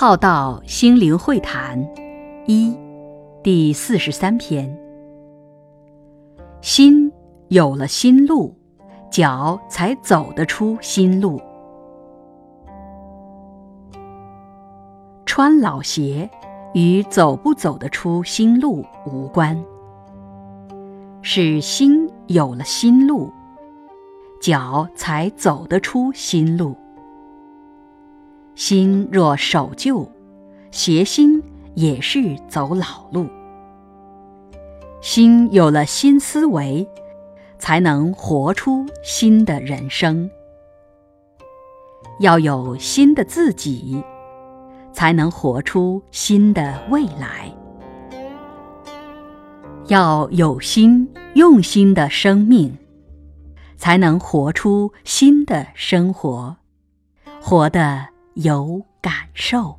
浩道心灵会谈一第四十三篇：心有了心路，脚才走得出心路。穿老鞋与走不走得出心路无关，是心有了心路，脚才走得出心路。心若守旧，邪心也是走老路。心有了新思维，才能活出新的人生。要有新的自己，才能活出新的未来。要有心用心的生命，才能活出新的生活，活得。有感受。